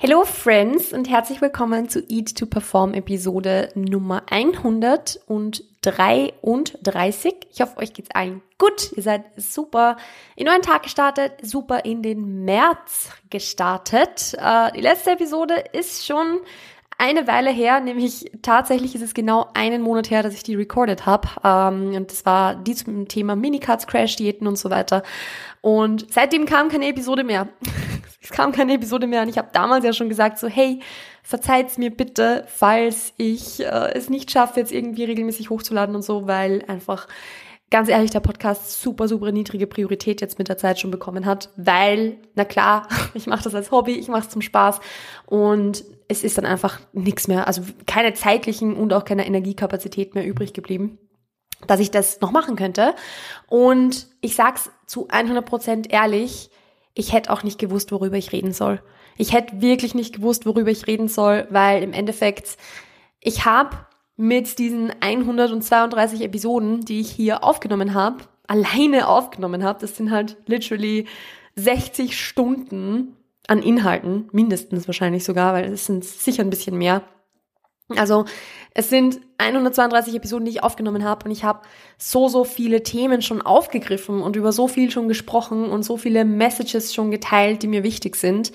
Hello Friends und herzlich willkommen zu Eat to Perform Episode Nummer 133. Ich hoffe, euch geht's allen gut. Ihr seid super in neuen Tag gestartet, super in den März gestartet. Äh, die letzte Episode ist schon eine Weile her, nämlich tatsächlich ist es genau einen Monat her, dass ich die recorded habe. Ähm, und das war die zum Thema Minicuts, Crash-Diäten und so weiter. Und seitdem kam keine Episode mehr. es kam keine Episode mehr und ich habe damals ja schon gesagt, so hey, verzeiht's mir bitte, falls ich äh, es nicht schaffe, jetzt irgendwie regelmäßig hochzuladen und so, weil einfach ganz ehrlich, der Podcast super, super niedrige Priorität jetzt mit der Zeit schon bekommen hat, weil, na klar, ich mache das als Hobby, ich mache es zum Spaß und es ist dann einfach nichts mehr, also keine zeitlichen und auch keine Energiekapazität mehr übrig geblieben, dass ich das noch machen könnte. Und ich sag's zu 100 Prozent ehrlich, ich hätte auch nicht gewusst, worüber ich reden soll. Ich hätte wirklich nicht gewusst, worüber ich reden soll, weil im Endeffekt, ich habe mit diesen 132 Episoden, die ich hier aufgenommen habe, alleine aufgenommen habe, das sind halt literally 60 Stunden an Inhalten, mindestens wahrscheinlich sogar, weil es sind sicher ein bisschen mehr. Also es sind 132 Episoden, die ich aufgenommen habe und ich habe so, so viele Themen schon aufgegriffen und über so viel schon gesprochen und so viele Messages schon geteilt, die mir wichtig sind,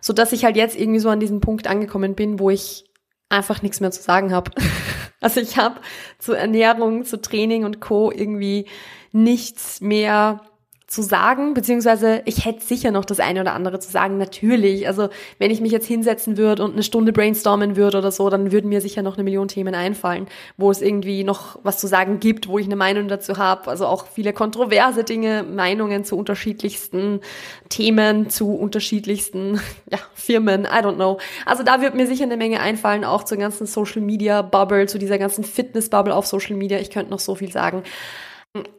so dass ich halt jetzt irgendwie so an diesem Punkt angekommen bin, wo ich einfach nichts mehr zu sagen habe. also ich habe zu Ernährung, zu Training und Co irgendwie nichts mehr zu sagen, beziehungsweise ich hätte sicher noch das eine oder andere zu sagen, natürlich. Also wenn ich mich jetzt hinsetzen würde und eine Stunde brainstormen würde oder so, dann würden mir sicher noch eine Million Themen einfallen, wo es irgendwie noch was zu sagen gibt, wo ich eine Meinung dazu habe. Also auch viele kontroverse Dinge, Meinungen zu unterschiedlichsten Themen, zu unterschiedlichsten ja, Firmen, I don't know. Also da wird mir sicher eine Menge einfallen, auch zur ganzen Social Media Bubble, zu dieser ganzen Fitness Bubble auf Social Media. Ich könnte noch so viel sagen.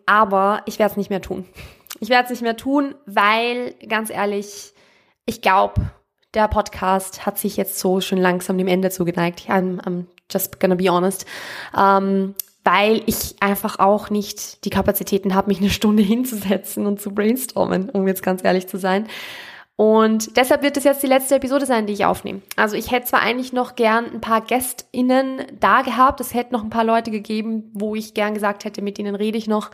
Aber ich werde es nicht mehr tun. Ich werde es nicht mehr tun, weil, ganz ehrlich, ich glaube, der Podcast hat sich jetzt so schon langsam dem Ende zugeneigt. I'm, I'm just gonna be honest. Ähm, weil ich einfach auch nicht die Kapazitäten habe, mich eine Stunde hinzusetzen und zu brainstormen, um jetzt ganz ehrlich zu sein. Und deshalb wird es jetzt die letzte Episode sein, die ich aufnehme. Also ich hätte zwar eigentlich noch gern ein paar GästInnen da gehabt, es hätte noch ein paar Leute gegeben, wo ich gern gesagt hätte, mit denen rede ich noch.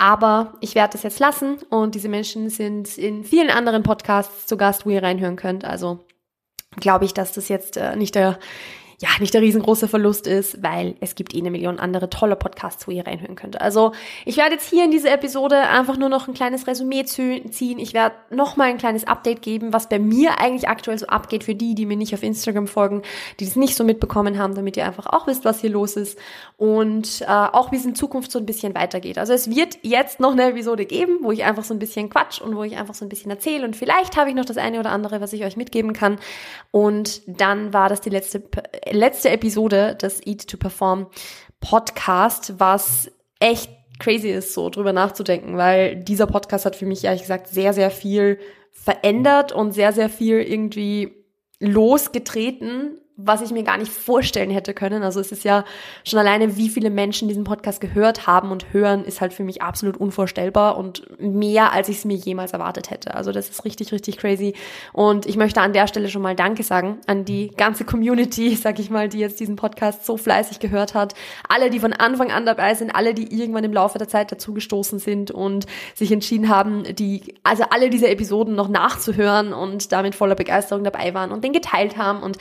Aber ich werde das jetzt lassen und diese Menschen sind in vielen anderen Podcasts zu Gast, wo ihr reinhören könnt. Also glaube ich, dass das jetzt äh, nicht der ja, nicht der riesengroße Verlust ist, weil es gibt eh eine Million andere tolle Podcasts, wo ihr reinhören könnt. Also ich werde jetzt hier in dieser Episode einfach nur noch ein kleines Resümee ziehen. Ich werde noch mal ein kleines Update geben, was bei mir eigentlich aktuell so abgeht für die, die mir nicht auf Instagram folgen, die das nicht so mitbekommen haben, damit ihr einfach auch wisst, was hier los ist und äh, auch wie es in Zukunft so ein bisschen weitergeht. Also es wird jetzt noch eine Episode geben, wo ich einfach so ein bisschen quatsch und wo ich einfach so ein bisschen erzähle und vielleicht habe ich noch das eine oder andere, was ich euch mitgeben kann. Und dann war das die letzte letzte Episode des Eat to Perform Podcast, was echt crazy ist, so drüber nachzudenken, weil dieser Podcast hat für mich ehrlich gesagt sehr, sehr viel verändert und sehr, sehr viel irgendwie losgetreten, was ich mir gar nicht vorstellen hätte können. Also es ist ja schon alleine, wie viele Menschen diesen Podcast gehört haben und hören, ist halt für mich absolut unvorstellbar und mehr, als ich es mir jemals erwartet hätte. Also das ist richtig, richtig crazy. Und ich möchte an der Stelle schon mal Danke sagen an die ganze Community, sag ich mal, die jetzt diesen Podcast so fleißig gehört hat. Alle, die von Anfang an dabei sind, alle, die irgendwann im Laufe der Zeit dazugestoßen sind und sich entschieden haben, die, also alle diese Episoden noch nachzuhören und damit voller Begeisterung dabei waren und den geteilt haben und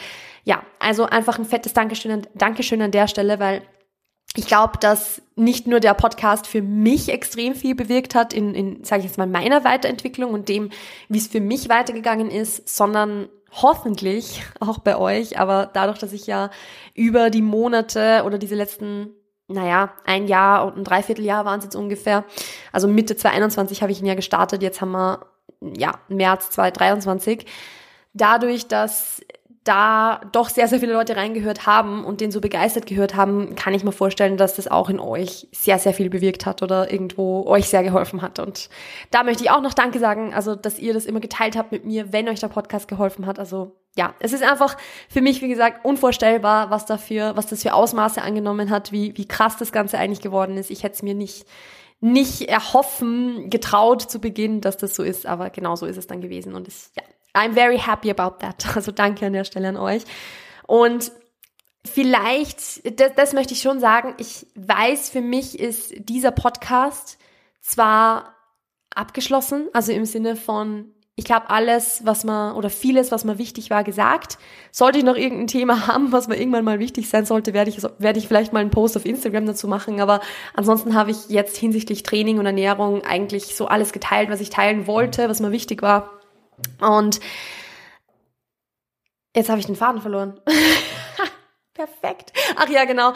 ja, also einfach ein fettes Dankeschön an, Dankeschön an der Stelle, weil ich glaube, dass nicht nur der Podcast für mich extrem viel bewirkt hat in, in sage ich jetzt mal, meiner Weiterentwicklung und dem, wie es für mich weitergegangen ist, sondern hoffentlich auch bei euch. Aber dadurch, dass ich ja über die Monate oder diese letzten, naja, ein Jahr und ein Dreivierteljahr waren es jetzt ungefähr, also Mitte 2021 habe ich ihn ja gestartet, jetzt haben wir, ja, März 2023. Dadurch, dass da doch sehr, sehr viele Leute reingehört haben und den so begeistert gehört haben, kann ich mir vorstellen, dass das auch in euch sehr, sehr viel bewirkt hat oder irgendwo euch sehr geholfen hat. Und da möchte ich auch noch Danke sagen, also dass ihr das immer geteilt habt mit mir, wenn euch der Podcast geholfen hat. Also ja, es ist einfach für mich, wie gesagt, unvorstellbar, was dafür, was das für Ausmaße angenommen hat, wie, wie krass das Ganze eigentlich geworden ist. Ich hätte es mir nicht nicht erhoffen, getraut zu Beginn, dass das so ist, aber genau so ist es dann gewesen und es, ja, I'm very happy about that. Also danke an der Stelle an euch. Und vielleicht, das, das möchte ich schon sagen, ich weiß, für mich ist dieser Podcast zwar abgeschlossen, also im Sinne von, ich habe alles, was mir, oder vieles, was mir wichtig war, gesagt. Sollte ich noch irgendein Thema haben, was mir irgendwann mal wichtig sein sollte, werde ich, werde ich vielleicht mal einen Post auf Instagram dazu machen. Aber ansonsten habe ich jetzt hinsichtlich Training und Ernährung eigentlich so alles geteilt, was ich teilen wollte, was mir wichtig war. Und jetzt habe ich den Faden verloren. Perfekt. Ach ja, genau.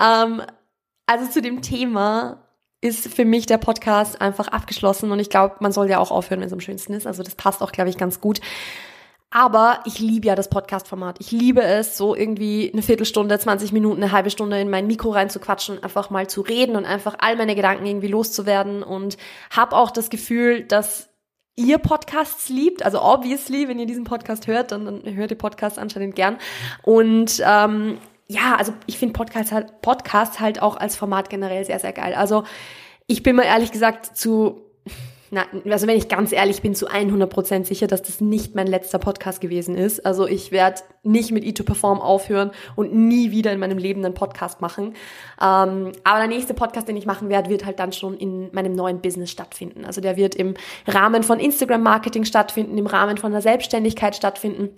Ähm, also zu dem Thema ist für mich der Podcast einfach abgeschlossen und ich glaube, man soll ja auch aufhören, wenn es am schönsten ist. Also das passt auch, glaube ich, ganz gut. Aber ich liebe ja das Podcast-Format. Ich liebe es, so irgendwie eine Viertelstunde, 20 Minuten, eine halbe Stunde in mein Mikro reinzuquatschen, einfach mal zu reden und einfach all meine Gedanken irgendwie loszuwerden und habe auch das Gefühl, dass ihr Podcasts liebt, also obviously, wenn ihr diesen Podcast hört, dann, dann hört ihr Podcasts anscheinend gern. Und ähm, ja, also ich finde Podcasts halt, Podcasts halt auch als Format generell sehr, sehr geil. Also ich bin mir ehrlich gesagt zu, na, also wenn ich ganz ehrlich bin, zu 100% sicher, dass das nicht mein letzter Podcast gewesen ist. Also ich werde nicht mit E2Perform aufhören und nie wieder in meinem Leben einen Podcast machen. Ähm, aber der nächste Podcast, den ich machen werde, wird halt dann schon in meinem neuen Business stattfinden. Also der wird im Rahmen von Instagram-Marketing stattfinden, im Rahmen von der Selbstständigkeit stattfinden.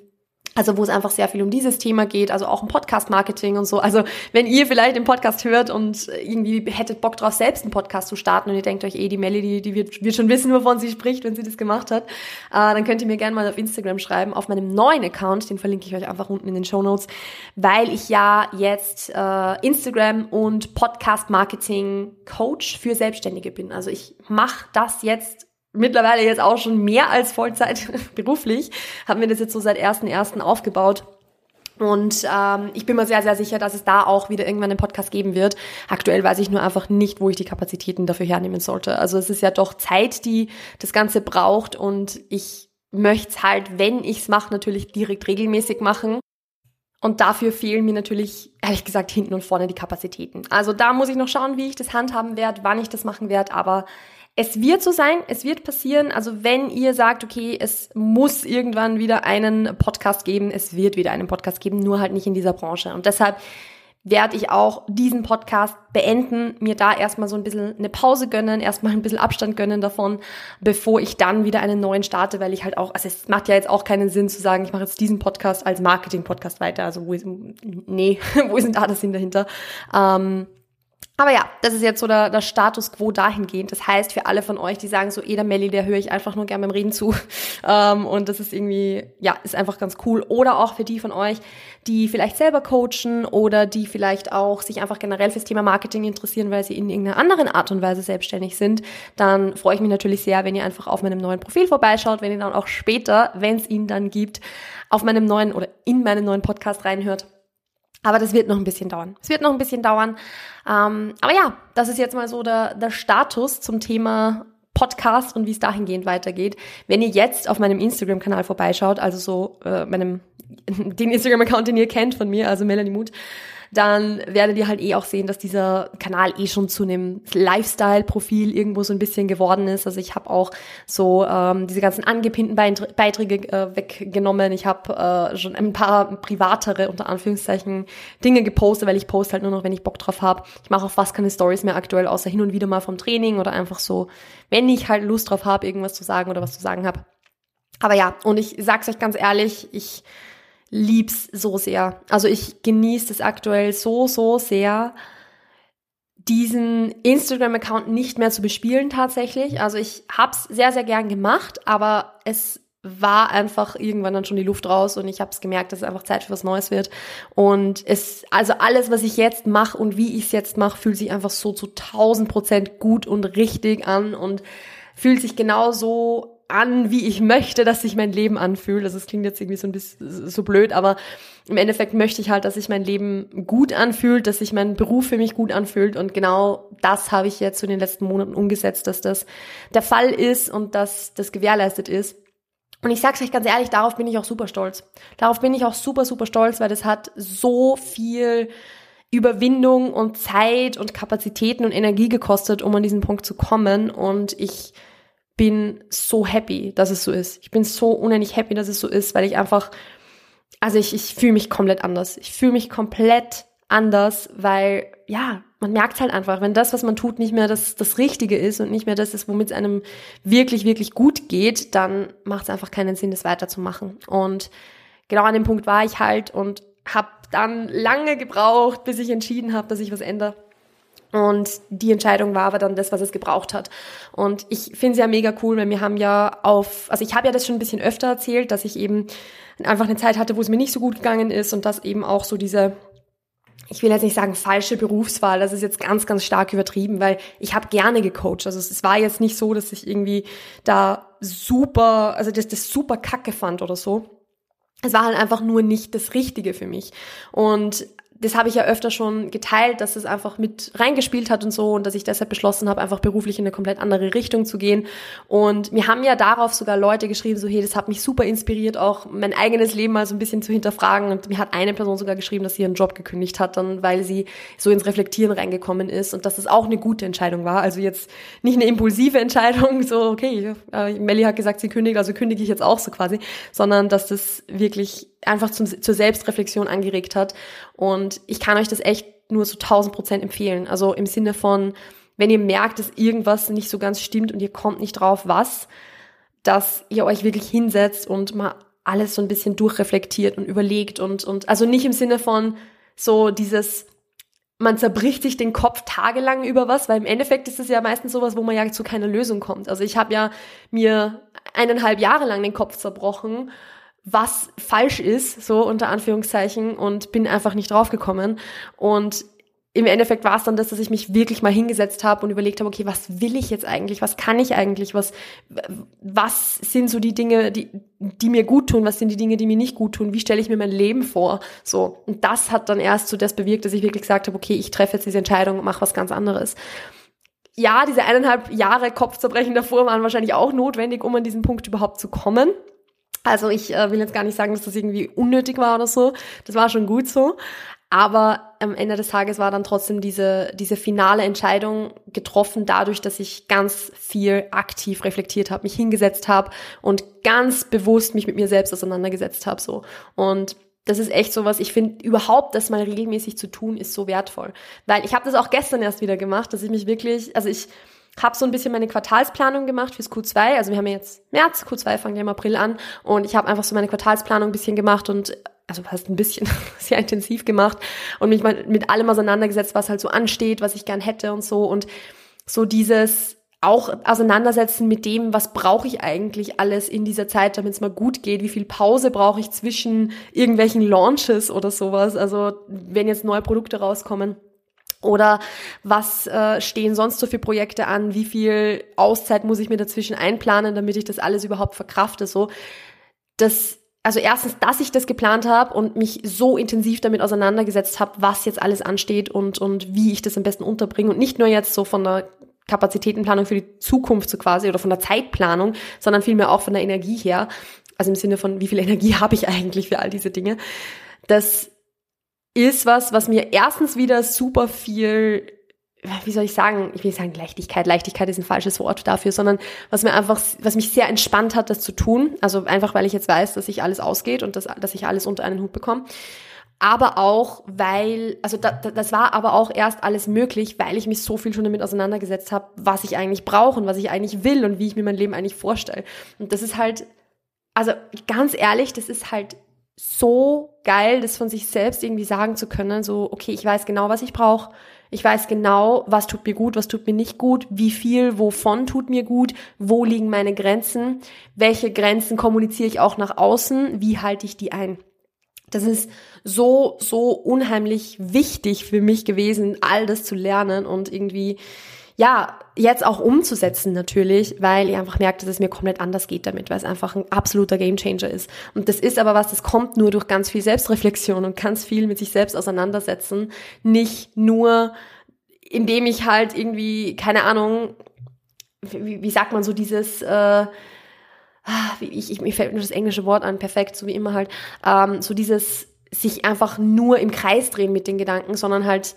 Also wo es einfach sehr viel um dieses Thema geht, also auch um Podcast-Marketing und so. Also wenn ihr vielleicht den Podcast hört und irgendwie hättet Bock drauf, selbst einen Podcast zu starten und ihr denkt euch, eh, die Melody, die wird, wird schon wissen, wovon sie spricht, wenn sie das gemacht hat, äh, dann könnt ihr mir gerne mal auf Instagram schreiben, auf meinem neuen Account, den verlinke ich euch einfach unten in den Show Notes, weil ich ja jetzt äh, Instagram und Podcast-Marketing-Coach für Selbstständige bin. Also ich mache das jetzt mittlerweile jetzt auch schon mehr als Vollzeit beruflich, haben wir das jetzt so seit 1.1. aufgebaut. Und ähm, ich bin mir sehr, sehr sicher, dass es da auch wieder irgendwann einen Podcast geben wird. Aktuell weiß ich nur einfach nicht, wo ich die Kapazitäten dafür hernehmen sollte. Also es ist ja doch Zeit, die das Ganze braucht und ich möchte es halt, wenn ich es mache, natürlich direkt regelmäßig machen. Und dafür fehlen mir natürlich, ehrlich gesagt, hinten und vorne die Kapazitäten. Also da muss ich noch schauen, wie ich das handhaben werde, wann ich das machen werde, aber es wird so sein, es wird passieren. Also wenn ihr sagt, okay, es muss irgendwann wieder einen Podcast geben, es wird wieder einen Podcast geben, nur halt nicht in dieser Branche. Und deshalb werde ich auch diesen Podcast beenden, mir da erstmal so ein bisschen eine Pause gönnen, erstmal ein bisschen Abstand gönnen davon, bevor ich dann wieder einen neuen starte, weil ich halt auch, also es macht ja jetzt auch keinen Sinn zu sagen, ich mache jetzt diesen Podcast als Marketing-Podcast weiter. Also wo ist, nee, wo ist denn da das Sinn dahinter? Ähm, aber ja, das ist jetzt so der, der Status quo dahingehend. Das heißt, für alle von euch, die sagen so, Eda Melli, der höre ich einfach nur gern beim Reden zu. Ähm, und das ist irgendwie, ja, ist einfach ganz cool. Oder auch für die von euch, die vielleicht selber coachen oder die vielleicht auch sich einfach generell fürs Thema Marketing interessieren, weil sie in irgendeiner anderen Art und Weise selbstständig sind. Dann freue ich mich natürlich sehr, wenn ihr einfach auf meinem neuen Profil vorbeischaut, wenn ihr dann auch später, wenn es ihn dann gibt, auf meinem neuen oder in meinen neuen Podcast reinhört aber das wird noch ein bisschen dauern. Es wird noch ein bisschen dauern. Ähm, aber ja, das ist jetzt mal so der, der Status zum Thema Podcast und wie es dahingehend weitergeht. Wenn ihr jetzt auf meinem Instagram-Kanal vorbeischaut, also so äh, meinem den Instagram-Account, den ihr kennt von mir, also Melanie Mut, dann werdet ihr halt eh auch sehen, dass dieser Kanal eh schon zu einem Lifestyle-Profil irgendwo so ein bisschen geworden ist. Also ich habe auch so ähm, diese ganzen angepinnten Beiträge äh, weggenommen. Ich habe äh, schon ein paar privatere, unter Anführungszeichen, Dinge gepostet, weil ich poste halt nur noch, wenn ich Bock drauf habe. Ich mache auch fast keine Stories mehr aktuell, außer hin und wieder mal vom Training oder einfach so, wenn ich halt Lust drauf habe, irgendwas zu sagen oder was zu sagen habe. Aber ja, und ich sag's euch ganz ehrlich, ich lieb's so sehr. Also ich genieße es aktuell so, so sehr, diesen Instagram-Account nicht mehr zu bespielen tatsächlich. Also ich hab's sehr, sehr gern gemacht, aber es war einfach irgendwann dann schon die Luft raus und ich habe es gemerkt, dass es einfach Zeit für was Neues wird. Und es, also alles, was ich jetzt mache und wie ich es jetzt mache, fühlt sich einfach so zu 1000 Prozent gut und richtig an und fühlt sich genauso an, wie ich möchte, dass sich mein Leben anfühlt. Also es klingt jetzt irgendwie so ein bisschen so blöd, aber im Endeffekt möchte ich halt, dass sich mein Leben gut anfühlt, dass sich mein Beruf für mich gut anfühlt und genau das habe ich jetzt in den letzten Monaten umgesetzt, dass das der Fall ist und dass das gewährleistet ist. Und ich sag's euch ganz ehrlich, darauf bin ich auch super stolz. Darauf bin ich auch super, super stolz, weil das hat so viel Überwindung und Zeit und Kapazitäten und Energie gekostet, um an diesen Punkt zu kommen. Und ich bin so happy, dass es so ist. Ich bin so unendlich happy, dass es so ist, weil ich einfach, also ich, ich fühle mich komplett anders. Ich fühle mich komplett anders, weil, ja, man merkt halt einfach, wenn das, was man tut, nicht mehr das, das Richtige ist und nicht mehr das ist, womit es einem wirklich, wirklich gut geht, dann macht es einfach keinen Sinn, das weiterzumachen. Und genau an dem Punkt war ich halt und habe dann lange gebraucht, bis ich entschieden habe, dass ich was ändere. Und die Entscheidung war aber dann das, was es gebraucht hat. Und ich finde es ja mega cool, weil wir haben ja auf, also ich habe ja das schon ein bisschen öfter erzählt, dass ich eben einfach eine Zeit hatte, wo es mir nicht so gut gegangen ist und dass eben auch so diese ich will jetzt nicht sagen falsche Berufswahl, das ist jetzt ganz, ganz stark übertrieben, weil ich habe gerne gecoacht. Also es war jetzt nicht so, dass ich irgendwie da super, also das, das super kacke fand oder so. Es war halt einfach nur nicht das Richtige für mich. Und das habe ich ja öfter schon geteilt, dass es einfach mit reingespielt hat und so und dass ich deshalb beschlossen habe, einfach beruflich in eine komplett andere Richtung zu gehen. Und mir haben ja darauf sogar Leute geschrieben, so hey, das hat mich super inspiriert, auch mein eigenes Leben mal so ein bisschen zu hinterfragen. Und mir hat eine Person sogar geschrieben, dass sie ihren Job gekündigt hat, dann weil sie so ins Reflektieren reingekommen ist und dass das auch eine gute Entscheidung war. Also jetzt nicht eine impulsive Entscheidung, so okay, äh, Melly hat gesagt, sie kündigt, also kündige ich jetzt auch so quasi, sondern dass das wirklich einfach zum, zur Selbstreflexion angeregt hat. Und ich kann euch das echt nur zu 1000 Prozent empfehlen. Also im Sinne von, wenn ihr merkt, dass irgendwas nicht so ganz stimmt und ihr kommt nicht drauf, was, dass ihr euch wirklich hinsetzt und mal alles so ein bisschen durchreflektiert und überlegt und, und, also nicht im Sinne von so dieses, man zerbricht sich den Kopf tagelang über was, weil im Endeffekt ist es ja meistens sowas, wo man ja zu keiner Lösung kommt. Also ich habe ja mir eineinhalb Jahre lang den Kopf zerbrochen was falsch ist, so unter Anführungszeichen, und bin einfach nicht draufgekommen. Und im Endeffekt war es dann das, dass ich mich wirklich mal hingesetzt habe und überlegt habe, okay, was will ich jetzt eigentlich? Was kann ich eigentlich? Was, was sind so die Dinge, die, die mir gut tun? Was sind die Dinge, die mir nicht gut tun? Wie stelle ich mir mein Leben vor? So. Und das hat dann erst so das bewirkt, dass ich wirklich gesagt habe, okay, ich treffe jetzt diese Entscheidung und mache was ganz anderes. Ja, diese eineinhalb Jahre Kopfzerbrechen davor waren wahrscheinlich auch notwendig, um an diesen Punkt überhaupt zu kommen. Also ich äh, will jetzt gar nicht sagen, dass das irgendwie unnötig war oder so. Das war schon gut so. Aber am Ende des Tages war dann trotzdem diese, diese finale Entscheidung getroffen dadurch, dass ich ganz viel aktiv reflektiert habe, mich hingesetzt habe und ganz bewusst mich mit mir selbst auseinandergesetzt habe. So. Und das ist echt so was, ich finde überhaupt, das mal regelmäßig zu tun, ist so wertvoll. Weil ich habe das auch gestern erst wieder gemacht, dass ich mich wirklich, also ich habe so ein bisschen meine Quartalsplanung gemacht fürs Q2. Also wir haben ja jetzt März, Q2 fängt ja im April an. Und ich habe einfach so meine Quartalsplanung ein bisschen gemacht und also fast ein bisschen sehr intensiv gemacht und mich mal mit allem auseinandergesetzt, was halt so ansteht, was ich gern hätte und so. Und so dieses auch auseinandersetzen mit dem, was brauche ich eigentlich alles in dieser Zeit, damit es mal gut geht, wie viel Pause brauche ich zwischen irgendwelchen Launches oder sowas, also wenn jetzt neue Produkte rauskommen oder was äh, stehen sonst so für Projekte an? Wie viel Auszeit muss ich mir dazwischen einplanen, damit ich das alles überhaupt verkrafte? So, das, also erstens, dass ich das geplant habe und mich so intensiv damit auseinandergesetzt habe, was jetzt alles ansteht und und wie ich das am besten unterbringe und nicht nur jetzt so von der Kapazitätenplanung für die Zukunft so quasi oder von der Zeitplanung, sondern vielmehr auch von der Energie her. Also im Sinne von, wie viel Energie habe ich eigentlich für all diese Dinge. Das ist was, was mir erstens wieder super viel, wie soll ich sagen, ich will nicht sagen Leichtigkeit, Leichtigkeit ist ein falsches Wort dafür, sondern was mir einfach, was mich sehr entspannt hat, das zu tun. Also einfach, weil ich jetzt weiß, dass sich alles ausgeht und dass, dass ich alles unter einen Hut bekomme. Aber auch, weil, also da, das war aber auch erst alles möglich, weil ich mich so viel schon damit auseinandergesetzt habe, was ich eigentlich brauche und was ich eigentlich will und wie ich mir mein Leben eigentlich vorstelle. Und das ist halt, also ganz ehrlich, das ist halt so geil, das von sich selbst irgendwie sagen zu können, so, okay, ich weiß genau, was ich brauche. Ich weiß genau, was tut mir gut, was tut mir nicht gut, wie viel, wovon tut mir gut, wo liegen meine Grenzen, welche Grenzen kommuniziere ich auch nach außen, wie halte ich die ein. Das ist so, so unheimlich wichtig für mich gewesen, all das zu lernen und irgendwie ja, jetzt auch umzusetzen natürlich, weil ich einfach merke, dass es mir komplett anders geht damit, weil es einfach ein absoluter Gamechanger ist. Und das ist aber was, das kommt nur durch ganz viel Selbstreflexion und ganz viel mit sich selbst auseinandersetzen, nicht nur indem ich halt irgendwie, keine Ahnung, wie, wie sagt man so dieses, äh, ah, ich, ich, mir fällt nur das englische Wort an, perfekt, so wie immer halt, ähm, so dieses sich einfach nur im Kreis drehen mit den Gedanken, sondern halt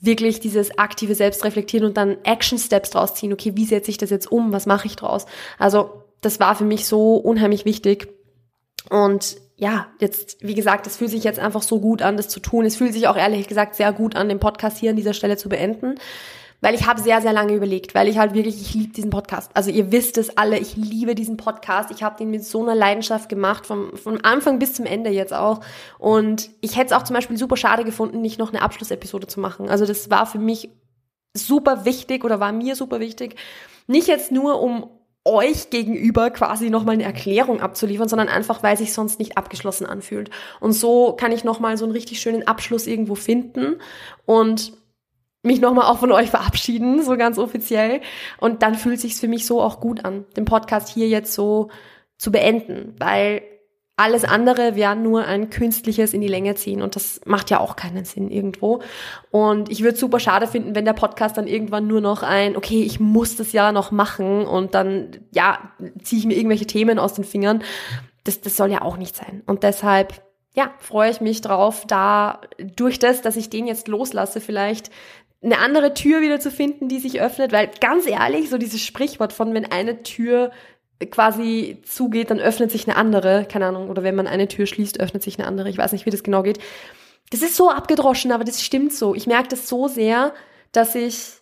wirklich dieses aktive Selbstreflektieren und dann Action Steps draus ziehen. Okay, wie setze ich das jetzt um? Was mache ich draus? Also das war für mich so unheimlich wichtig. Und ja, jetzt, wie gesagt, es fühlt sich jetzt einfach so gut an, das zu tun. Es fühlt sich auch ehrlich gesagt sehr gut an, den Podcast hier an dieser Stelle zu beenden. Weil ich habe sehr, sehr lange überlegt, weil ich halt wirklich, ich liebe diesen Podcast. Also ihr wisst es alle, ich liebe diesen Podcast. Ich habe den mit so einer Leidenschaft gemacht, vom, vom Anfang bis zum Ende jetzt auch. Und ich hätte es auch zum Beispiel super schade gefunden, nicht noch eine Abschlussepisode zu machen. Also das war für mich super wichtig oder war mir super wichtig. Nicht jetzt nur, um euch gegenüber quasi nochmal eine Erklärung abzuliefern, sondern einfach, weil sich sonst nicht abgeschlossen anfühlt. Und so kann ich nochmal so einen richtig schönen Abschluss irgendwo finden und mich nochmal auch von euch verabschieden, so ganz offiziell. Und dann fühlt sich's für mich so auch gut an, den Podcast hier jetzt so zu beenden, weil alles andere wäre nur ein künstliches in die Länge ziehen und das macht ja auch keinen Sinn irgendwo. Und ich würde super schade finden, wenn der Podcast dann irgendwann nur noch ein, okay, ich muss das ja noch machen und dann, ja, ziehe ich mir irgendwelche Themen aus den Fingern. Das, das soll ja auch nicht sein. Und deshalb, ja, freue ich mich drauf, da durch das, dass ich den jetzt loslasse, vielleicht eine andere Tür wieder zu finden, die sich öffnet, weil ganz ehrlich, so dieses Sprichwort von, wenn eine Tür quasi zugeht, dann öffnet sich eine andere, keine Ahnung, oder wenn man eine Tür schließt, öffnet sich eine andere. Ich weiß nicht, wie das genau geht. Das ist so abgedroschen, aber das stimmt so. Ich merke das so sehr, dass ich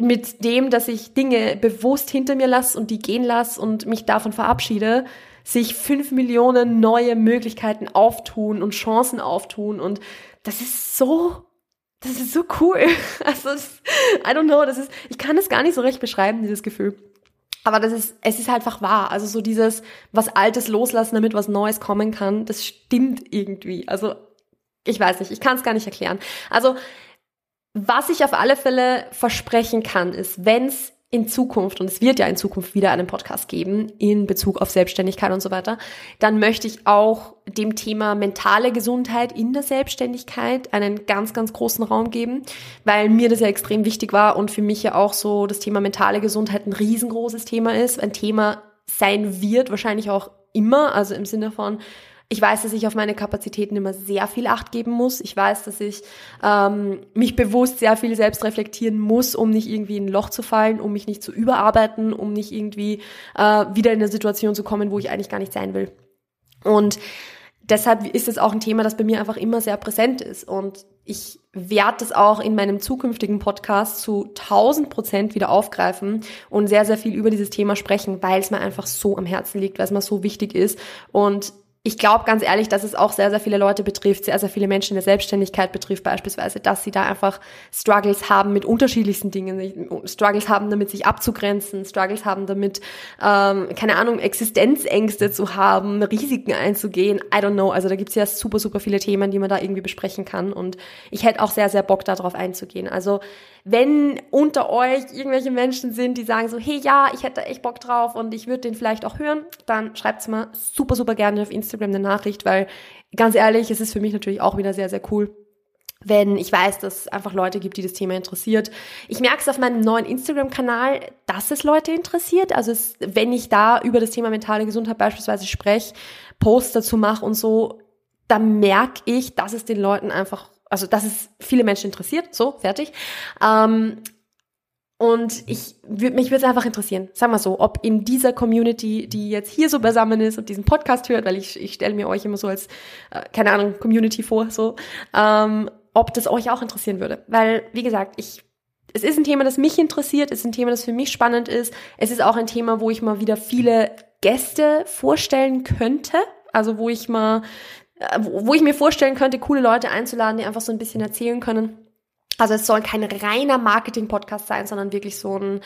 mit dem, dass ich Dinge bewusst hinter mir lasse und die gehen lasse und mich davon verabschiede, sich fünf Millionen neue Möglichkeiten auftun und Chancen auftun und das ist so, das ist so cool. Also, I don't know, das ist, ich kann es gar nicht so recht beschreiben, dieses Gefühl. Aber das ist, es ist einfach wahr. Also so dieses, was Altes loslassen, damit was Neues kommen kann, das stimmt irgendwie. Also ich weiß nicht, ich kann es gar nicht erklären. Also was ich auf alle Fälle versprechen kann, ist, wenn es in Zukunft, und es wird ja in Zukunft wieder einen Podcast geben in Bezug auf Selbstständigkeit und so weiter, dann möchte ich auch dem Thema mentale Gesundheit in der Selbstständigkeit einen ganz, ganz großen Raum geben, weil mir das ja extrem wichtig war und für mich ja auch so das Thema mentale Gesundheit ein riesengroßes Thema ist, ein Thema sein wird, wahrscheinlich auch immer, also im Sinne von, ich weiß, dass ich auf meine Kapazitäten immer sehr viel Acht geben muss. Ich weiß, dass ich ähm, mich bewusst sehr viel selbst reflektieren muss, um nicht irgendwie in ein Loch zu fallen, um mich nicht zu überarbeiten, um nicht irgendwie äh, wieder in eine Situation zu kommen, wo ich eigentlich gar nicht sein will. Und deshalb ist es auch ein Thema, das bei mir einfach immer sehr präsent ist. Und ich werde das auch in meinem zukünftigen Podcast zu 1000 Prozent wieder aufgreifen und sehr, sehr viel über dieses Thema sprechen, weil es mir einfach so am Herzen liegt, weil es mir so wichtig ist. Und ich glaube ganz ehrlich, dass es auch sehr, sehr viele Leute betrifft, sehr, sehr viele Menschen in der Selbstständigkeit betrifft beispielsweise, dass sie da einfach Struggles haben mit unterschiedlichsten Dingen, Struggles haben damit, sich abzugrenzen, Struggles haben damit, ähm, keine Ahnung, Existenzängste zu haben, Risiken einzugehen, I don't know. Also da gibt's ja super, super viele Themen, die man da irgendwie besprechen kann und ich hätte auch sehr, sehr Bock darauf einzugehen. Also wenn unter euch irgendwelche Menschen sind, die sagen so, hey ja, ich hätte echt Bock drauf und ich würde den vielleicht auch hören, dann schreibt's mal super, super gerne auf Instagram eine Nachricht, weil ganz ehrlich, es ist für mich natürlich auch wieder sehr, sehr cool, wenn ich weiß, dass es einfach Leute gibt, die das Thema interessiert. Ich merke es auf meinem neuen Instagram-Kanal, dass es Leute interessiert. Also es, wenn ich da über das Thema mentale Gesundheit beispielsweise spreche, Posts dazu mache und so, dann merke ich, dass es den Leuten einfach also dass es viele Menschen interessiert, so, fertig. Ähm, und ich würde mich würde es einfach interessieren, sag mal so, ob in dieser Community, die jetzt hier so beisammen ist und diesen Podcast hört, weil ich, ich stelle mir euch immer so als, äh, keine Ahnung, Community vor, so, ähm, ob das euch auch interessieren würde. Weil, wie gesagt, ich, es ist ein Thema, das mich interessiert, es ist ein Thema, das für mich spannend ist. Es ist auch ein Thema, wo ich mal wieder viele Gäste vorstellen könnte. Also wo ich mal äh, wo ich mir vorstellen könnte, coole Leute einzuladen, die einfach so ein bisschen erzählen können. Also es soll kein reiner Marketing-Podcast sein, sondern wirklich so ein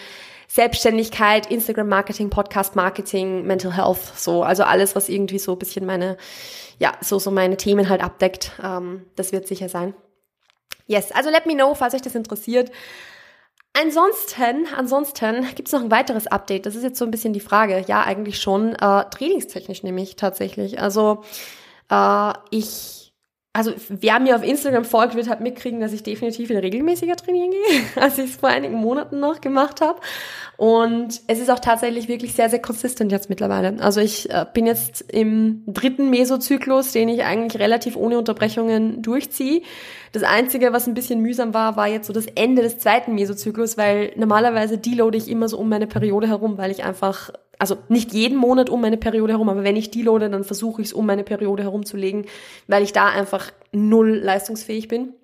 Selbstständigkeit, Instagram-Marketing, Podcast-Marketing, Mental Health, so. Also alles, was irgendwie so ein bisschen meine, ja, so, so meine Themen halt abdeckt. Ähm, das wird sicher sein. Yes, also let me know, falls euch das interessiert. Ansonsten, ansonsten gibt's noch ein weiteres Update. Das ist jetzt so ein bisschen die Frage. Ja, eigentlich schon. Äh, trainingstechnisch nämlich tatsächlich. Also äh, ich, also wer mir auf Instagram folgt, wird halt mitkriegen, dass ich definitiv wieder regelmäßiger trainieren gehe, als ich es vor einigen Monaten noch gemacht habe. Und es ist auch tatsächlich wirklich sehr, sehr konsistent jetzt mittlerweile. Also ich äh, bin jetzt im dritten Mesozyklus, den ich eigentlich relativ ohne Unterbrechungen durchziehe. Das Einzige, was ein bisschen mühsam war, war jetzt so das Ende des zweiten Mesozyklus, weil normalerweise deloade ich immer so um meine Periode herum, weil ich einfach, also nicht jeden Monat um meine Periode herum, aber wenn ich deloade, dann versuche ich es um meine Periode herumzulegen, weil ich da einfach null leistungsfähig bin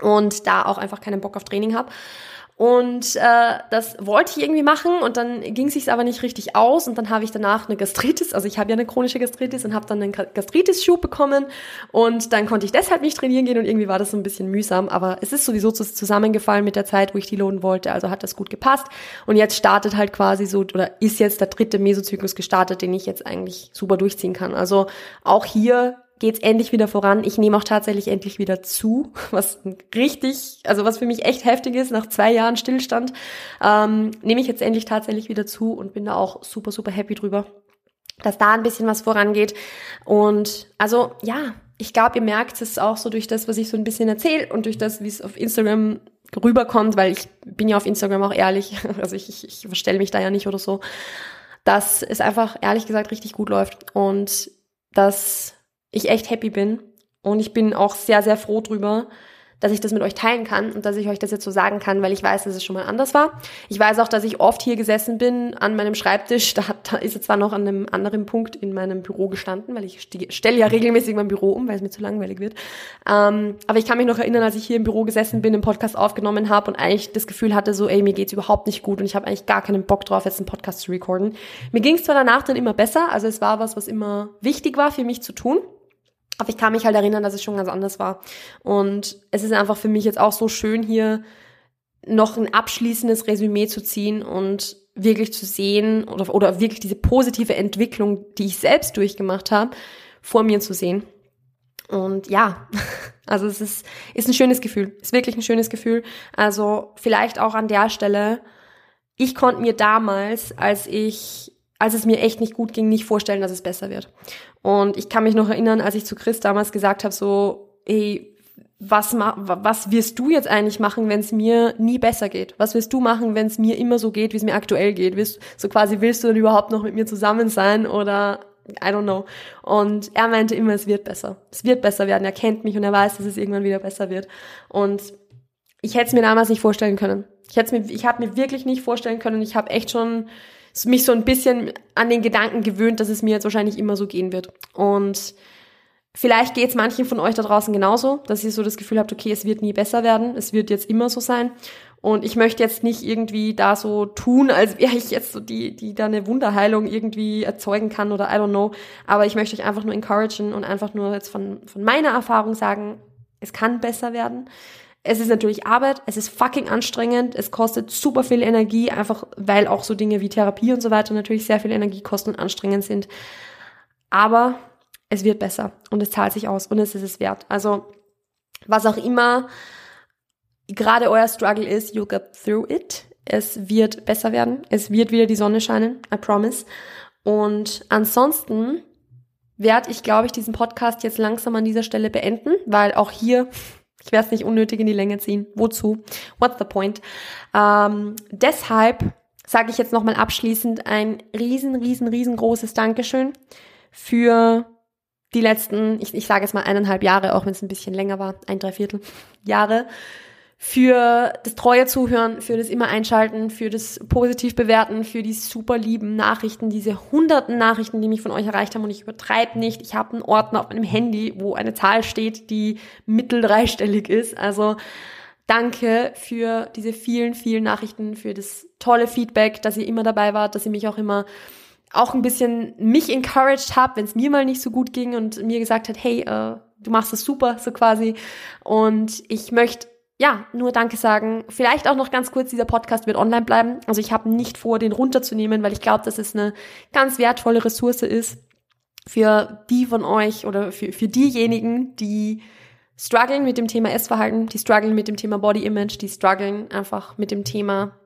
und da auch einfach keinen Bock auf Training habe. Und äh, das wollte ich irgendwie machen und dann ging es sich aber nicht richtig aus und dann habe ich danach eine Gastritis, also ich habe ja eine chronische Gastritis und habe dann einen Gastritis-Schub bekommen und dann konnte ich deshalb nicht trainieren gehen und irgendwie war das so ein bisschen mühsam, aber es ist sowieso zusammengefallen mit der Zeit, wo ich die lohnen wollte, also hat das gut gepasst und jetzt startet halt quasi so oder ist jetzt der dritte Mesozyklus gestartet, den ich jetzt eigentlich super durchziehen kann. Also auch hier geht's endlich wieder voran. Ich nehme auch tatsächlich endlich wieder zu, was richtig, also was für mich echt heftig ist, nach zwei Jahren Stillstand, ähm, nehme ich jetzt endlich tatsächlich wieder zu und bin da auch super, super happy drüber, dass da ein bisschen was vorangeht. Und also ja, ich glaube, ihr merkt es auch so durch das, was ich so ein bisschen erzähle und durch das, wie es auf Instagram rüberkommt, weil ich bin ja auf Instagram auch ehrlich, also ich, ich, ich verstelle mich da ja nicht oder so, dass es einfach ehrlich gesagt richtig gut läuft und dass ich echt happy bin. Und ich bin auch sehr, sehr froh drüber, dass ich das mit euch teilen kann und dass ich euch das jetzt so sagen kann, weil ich weiß, dass es schon mal anders war. Ich weiß auch, dass ich oft hier gesessen bin an meinem Schreibtisch. Da, da ist es zwar noch an einem anderen Punkt in meinem Büro gestanden, weil ich stelle ja regelmäßig mein Büro um, weil es mir zu langweilig wird. Ähm, aber ich kann mich noch erinnern, als ich hier im Büro gesessen bin, einen Podcast aufgenommen habe und eigentlich das Gefühl hatte, so, ey, mir geht's überhaupt nicht gut und ich habe eigentlich gar keinen Bock drauf, jetzt einen Podcast zu recorden. Mir ging es zwar danach dann immer besser, also es war was, was immer wichtig war für mich zu tun. Aber ich kann mich halt erinnern, dass es schon ganz anders war. Und es ist einfach für mich jetzt auch so schön, hier noch ein abschließendes Resümee zu ziehen und wirklich zu sehen oder, oder wirklich diese positive Entwicklung, die ich selbst durchgemacht habe, vor mir zu sehen. Und ja, also es ist, ist ein schönes Gefühl, ist wirklich ein schönes Gefühl. Also vielleicht auch an der Stelle, ich konnte mir damals, als ich als es mir echt nicht gut ging, nicht vorstellen, dass es besser wird. Und ich kann mich noch erinnern, als ich zu Chris damals gesagt habe, so, ey, was, was wirst du jetzt eigentlich machen, wenn es mir nie besser geht? Was wirst du machen, wenn es mir immer so geht, wie es mir aktuell geht? Willst, so quasi, willst du denn überhaupt noch mit mir zusammen sein oder I don't know. Und er meinte immer, es wird besser. Es wird besser werden. Er kennt mich und er weiß, dass es irgendwann wieder besser wird. Und ich hätte es mir damals nicht vorstellen können. Ich hätte mir, ich habe mir wirklich nicht vorstellen können. Ich habe echt schon mich so ein bisschen an den Gedanken gewöhnt, dass es mir jetzt wahrscheinlich immer so gehen wird. Und vielleicht geht es manchen von euch da draußen genauso, dass ihr so das Gefühl habt, okay, es wird nie besser werden, es wird jetzt immer so sein. Und ich möchte jetzt nicht irgendwie da so tun, als wäre ich jetzt so die, die da eine Wunderheilung irgendwie erzeugen kann oder I don't know. Aber ich möchte euch einfach nur encouragen und einfach nur jetzt von, von meiner Erfahrung sagen, es kann besser werden. Es ist natürlich Arbeit, es ist fucking anstrengend, es kostet super viel Energie, einfach weil auch so Dinge wie Therapie und so weiter natürlich sehr viel Energie kosten und anstrengend sind. Aber es wird besser und es zahlt sich aus und es ist es wert. Also was auch immer gerade euer Struggle ist, you'll get through it. Es wird besser werden. Es wird wieder die Sonne scheinen. I promise. Und ansonsten werde ich, glaube ich, diesen Podcast jetzt langsam an dieser Stelle beenden, weil auch hier ich werde es nicht unnötig in die Länge ziehen. Wozu? What's the point? Ähm, deshalb sage ich jetzt nochmal abschließend ein riesen, riesen, riesengroßes Dankeschön für die letzten, ich, ich sage jetzt mal eineinhalb Jahre, auch wenn es ein bisschen länger war, ein Dreiviertel Jahre für das treue Zuhören, für das immer einschalten, für das positiv bewerten, für die super lieben Nachrichten, diese hunderten Nachrichten, die mich von euch erreicht haben und ich übertreibe nicht. Ich habe einen Ordner auf meinem Handy, wo eine Zahl steht, die mittel dreistellig ist. Also danke für diese vielen, vielen Nachrichten, für das tolle Feedback, dass ihr immer dabei wart, dass ihr mich auch immer auch ein bisschen mich encouraged habt, wenn es mir mal nicht so gut ging und mir gesagt hat, hey, äh, du machst es super, so quasi. Und ich möchte ja, nur Danke sagen. Vielleicht auch noch ganz kurz, dieser Podcast wird online bleiben. Also ich habe nicht vor, den runterzunehmen, weil ich glaube, dass es eine ganz wertvolle Ressource ist für die von euch oder für, für diejenigen, die strugglen mit dem Thema Essverhalten, die strugglen mit dem Thema Body Image, die strugglen einfach mit dem Thema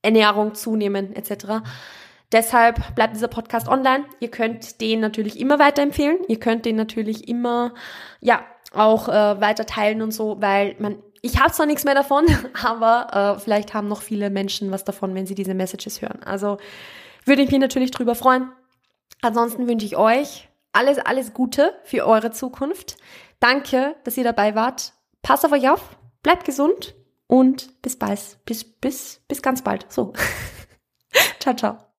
Ernährung zunehmen etc. Deshalb bleibt dieser Podcast online. Ihr könnt den natürlich immer weiterempfehlen. Ihr könnt den natürlich immer, ja, auch äh, weiter teilen und so, weil man ich habe zwar nichts mehr davon, aber äh, vielleicht haben noch viele Menschen was davon, wenn sie diese Messages hören. Also würde ich mich natürlich drüber freuen. Ansonsten wünsche ich euch alles, alles Gute für eure Zukunft. Danke, dass ihr dabei wart. Passt auf euch auf, bleibt gesund und bis bald. Bis, bis, bis ganz bald. So. ciao, ciao.